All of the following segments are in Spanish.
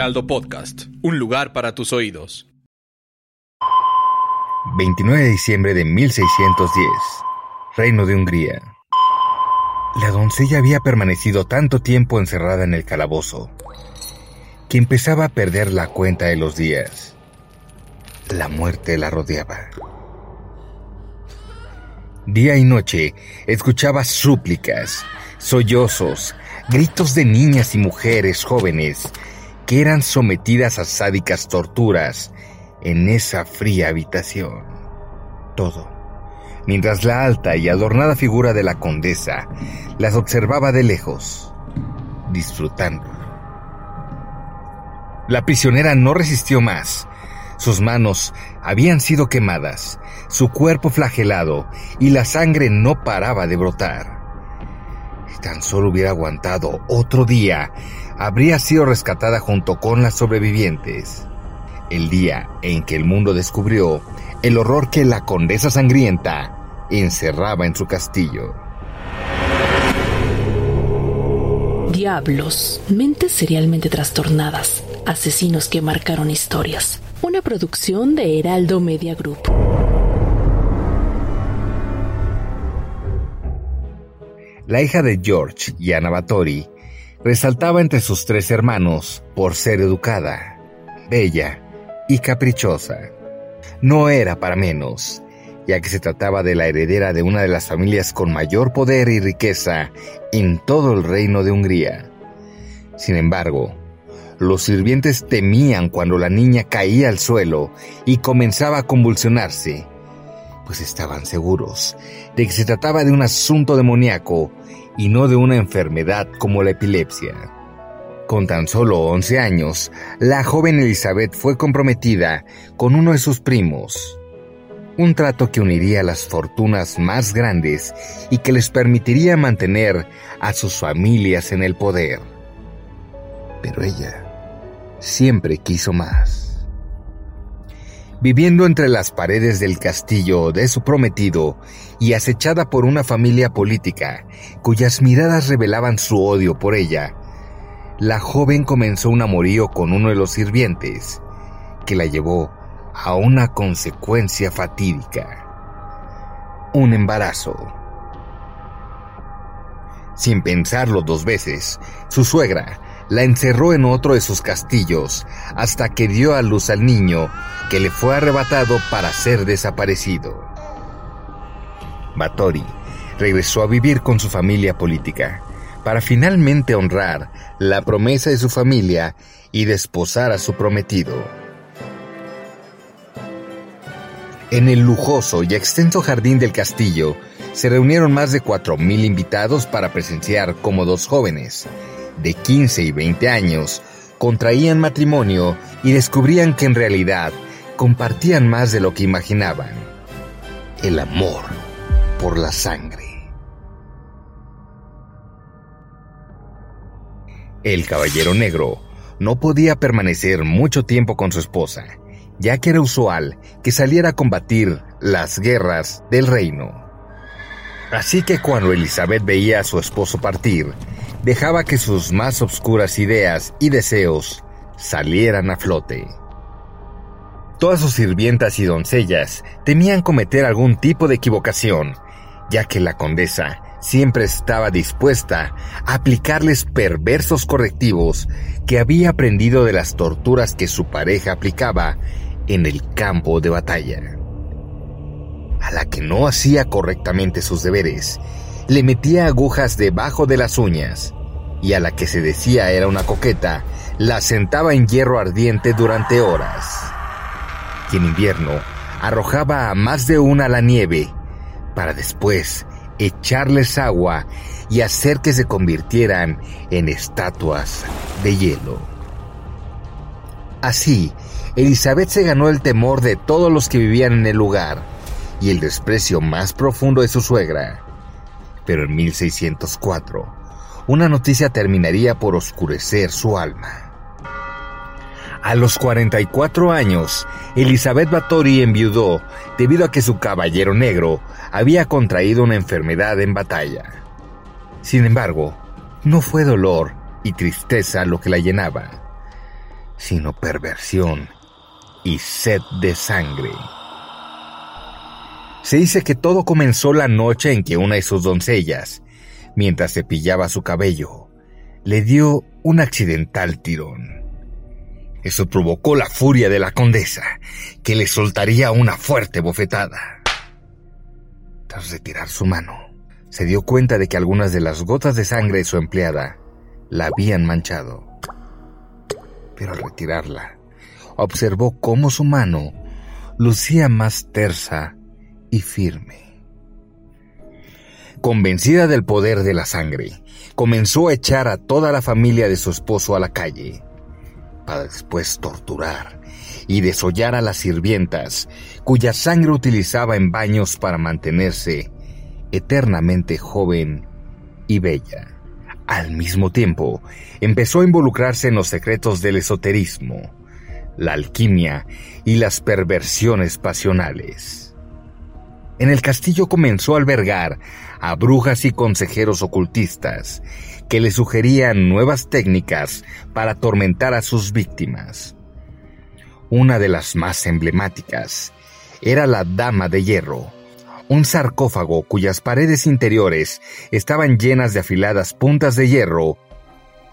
Heraldo Podcast, un lugar para tus oídos. 29 de diciembre de 1610, Reino de Hungría. La doncella había permanecido tanto tiempo encerrada en el calabozo que empezaba a perder la cuenta de los días. La muerte la rodeaba. Día y noche escuchaba súplicas, sollozos, gritos de niñas y mujeres jóvenes que eran sometidas a sádicas torturas en esa fría habitación. Todo, mientras la alta y adornada figura de la condesa las observaba de lejos, disfrutando. La prisionera no resistió más. Sus manos habían sido quemadas, su cuerpo flagelado y la sangre no paraba de brotar. Tan solo hubiera aguantado otro día, habría sido rescatada junto con las sobrevivientes. El día en que el mundo descubrió el horror que la condesa sangrienta encerraba en su castillo. Diablos, mentes serialmente trastornadas, asesinos que marcaron historias. Una producción de Heraldo Media Group. La hija de George, Yana Batori, resaltaba entre sus tres hermanos por ser educada, bella y caprichosa. No era para menos, ya que se trataba de la heredera de una de las familias con mayor poder y riqueza en todo el reino de Hungría. Sin embargo, los sirvientes temían cuando la niña caía al suelo y comenzaba a convulsionarse, pues estaban seguros de que se trataba de un asunto demoníaco y no de una enfermedad como la epilepsia. Con tan solo 11 años, la joven Elizabeth fue comprometida con uno de sus primos, un trato que uniría las fortunas más grandes y que les permitiría mantener a sus familias en el poder. Pero ella siempre quiso más. Viviendo entre las paredes del castillo de su prometido y acechada por una familia política cuyas miradas revelaban su odio por ella, la joven comenzó un amorío con uno de los sirvientes, que la llevó a una consecuencia fatídica. Un embarazo. Sin pensarlo dos veces, su suegra la encerró en otro de sus castillos hasta que dio a luz al niño que le fue arrebatado para ser desaparecido. Batori regresó a vivir con su familia política para finalmente honrar la promesa de su familia y desposar a su prometido. En el lujoso y extenso jardín del castillo se reunieron más de 4.000 invitados para presenciar cómo dos jóvenes, de 15 y 20 años, contraían matrimonio y descubrían que en realidad compartían más de lo que imaginaban. El amor por la sangre. El caballero negro no podía permanecer mucho tiempo con su esposa, ya que era usual que saliera a combatir las guerras del reino. Así que cuando Elizabeth veía a su esposo partir, dejaba que sus más obscuras ideas y deseos salieran a flote. Todas sus sirvientas y doncellas temían cometer algún tipo de equivocación, ya que la condesa siempre estaba dispuesta a aplicarles perversos correctivos que había aprendido de las torturas que su pareja aplicaba en el campo de batalla. A la que no hacía correctamente sus deberes, le metía agujas debajo de las uñas, y a la que se decía era una coqueta, la sentaba en hierro ardiente durante horas. Y en invierno arrojaba a más de una la nieve, para después echarles agua y hacer que se convirtieran en estatuas de hielo. Así, Elizabeth se ganó el temor de todos los que vivían en el lugar y el desprecio más profundo de su suegra. Pero en 1604, una noticia terminaría por oscurecer su alma. A los 44 años, Elizabeth Bathory enviudó debido a que su caballero negro había contraído una enfermedad en batalla. Sin embargo, no fue dolor y tristeza lo que la llenaba, sino perversión y sed de sangre. Se dice que todo comenzó la noche en que una de sus doncellas, mientras cepillaba su cabello, le dio un accidental tirón. Eso provocó la furia de la condesa, que le soltaría una fuerte bofetada. Tras retirar su mano, se dio cuenta de que algunas de las gotas de sangre de su empleada la habían manchado. Pero al retirarla, observó cómo su mano lucía más tersa y firme. Convencida del poder de la sangre, comenzó a echar a toda la familia de su esposo a la calle, para después torturar y desollar a las sirvientas, cuya sangre utilizaba en baños para mantenerse eternamente joven y bella. Al mismo tiempo, empezó a involucrarse en los secretos del esoterismo, la alquimia y las perversiones pasionales. En el castillo comenzó a albergar a brujas y consejeros ocultistas que le sugerían nuevas técnicas para atormentar a sus víctimas. Una de las más emblemáticas era la Dama de Hierro, un sarcófago cuyas paredes interiores estaban llenas de afiladas puntas de hierro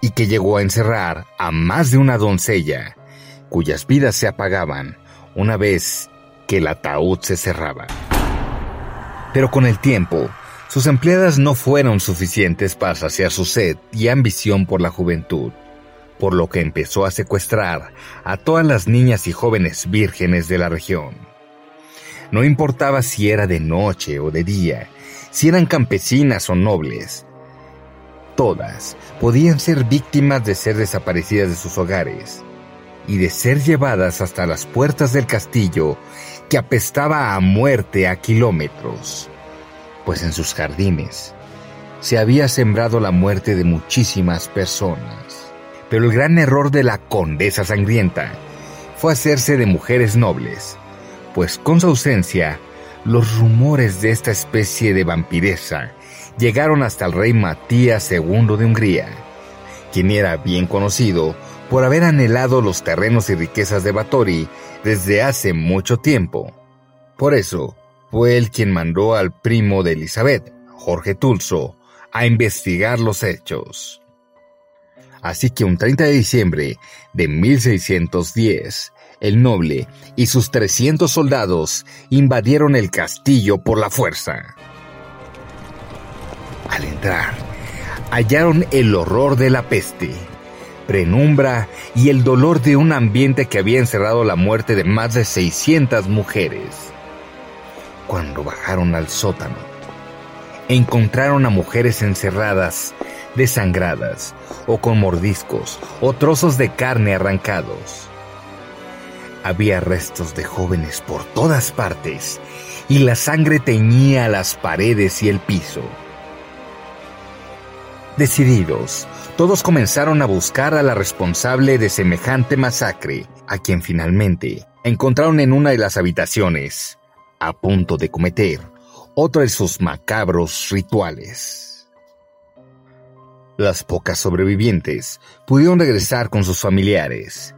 y que llegó a encerrar a más de una doncella, cuyas vidas se apagaban una vez que el ataúd se cerraba. Pero con el tiempo, sus empleadas no fueron suficientes para saciar su sed y ambición por la juventud, por lo que empezó a secuestrar a todas las niñas y jóvenes vírgenes de la región. No importaba si era de noche o de día, si eran campesinas o nobles, todas podían ser víctimas de ser desaparecidas de sus hogares y de ser llevadas hasta las puertas del castillo que apestaba a muerte a kilómetros, pues en sus jardines se había sembrado la muerte de muchísimas personas. Pero el gran error de la condesa sangrienta fue hacerse de mujeres nobles, pues con su ausencia, los rumores de esta especie de vampiresa llegaron hasta el rey Matías II de Hungría, quien era bien conocido por haber anhelado los terrenos y riquezas de Batory desde hace mucho tiempo. Por eso, fue él quien mandó al primo de Elizabeth, Jorge Tulso, a investigar los hechos. Así que un 30 de diciembre de 1610, el noble y sus 300 soldados invadieron el castillo por la fuerza. Al entrar, hallaron el horror de la peste prenumbra y el dolor de un ambiente que había encerrado la muerte de más de 600 mujeres. Cuando bajaron al sótano, encontraron a mujeres encerradas, desangradas, o con mordiscos, o trozos de carne arrancados. Había restos de jóvenes por todas partes, y la sangre teñía las paredes y el piso. Decididos, todos comenzaron a buscar a la responsable de semejante masacre, a quien finalmente encontraron en una de las habitaciones, a punto de cometer otro de sus macabros rituales. Las pocas sobrevivientes pudieron regresar con sus familiares,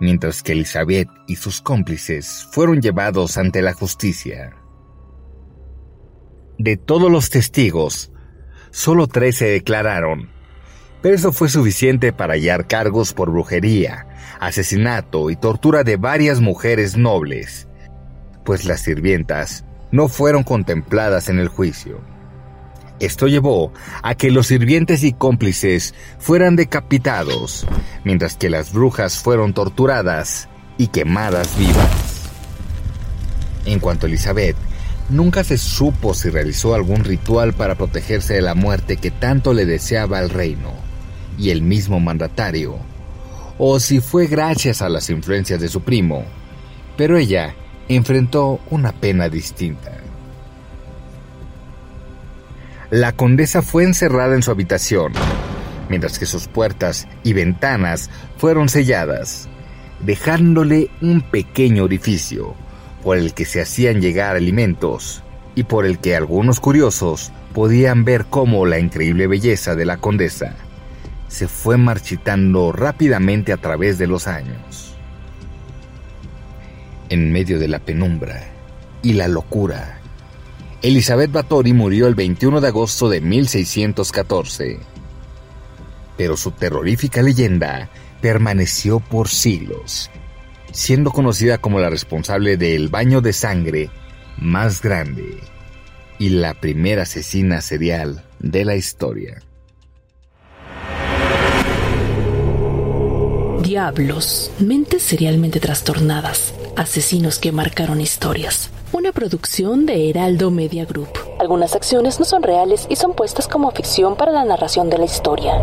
mientras que Elizabeth y sus cómplices fueron llevados ante la justicia. De todos los testigos, solo tres se declararon pero eso fue suficiente para hallar cargos por brujería, asesinato y tortura de varias mujeres nobles, pues las sirvientas no fueron contempladas en el juicio. Esto llevó a que los sirvientes y cómplices fueran decapitados, mientras que las brujas fueron torturadas y quemadas vivas. En cuanto a Elizabeth, Nunca se supo si realizó algún ritual para protegerse de la muerte que tanto le deseaba el reino y el mismo mandatario, o si fue gracias a las influencias de su primo, pero ella enfrentó una pena distinta. La condesa fue encerrada en su habitación, mientras que sus puertas y ventanas fueron selladas, dejándole un pequeño orificio por el que se hacían llegar alimentos y por el que algunos curiosos podían ver cómo la increíble belleza de la condesa se fue marchitando rápidamente a través de los años. En medio de la penumbra y la locura, Elizabeth Bathory murió el 21 de agosto de 1614. Pero su terrorífica leyenda permaneció por siglos siendo conocida como la responsable del baño de sangre más grande y la primera asesina serial de la historia. Diablos, mentes serialmente trastornadas, asesinos que marcaron historias. Una producción de Heraldo Media Group. Algunas acciones no son reales y son puestas como ficción para la narración de la historia.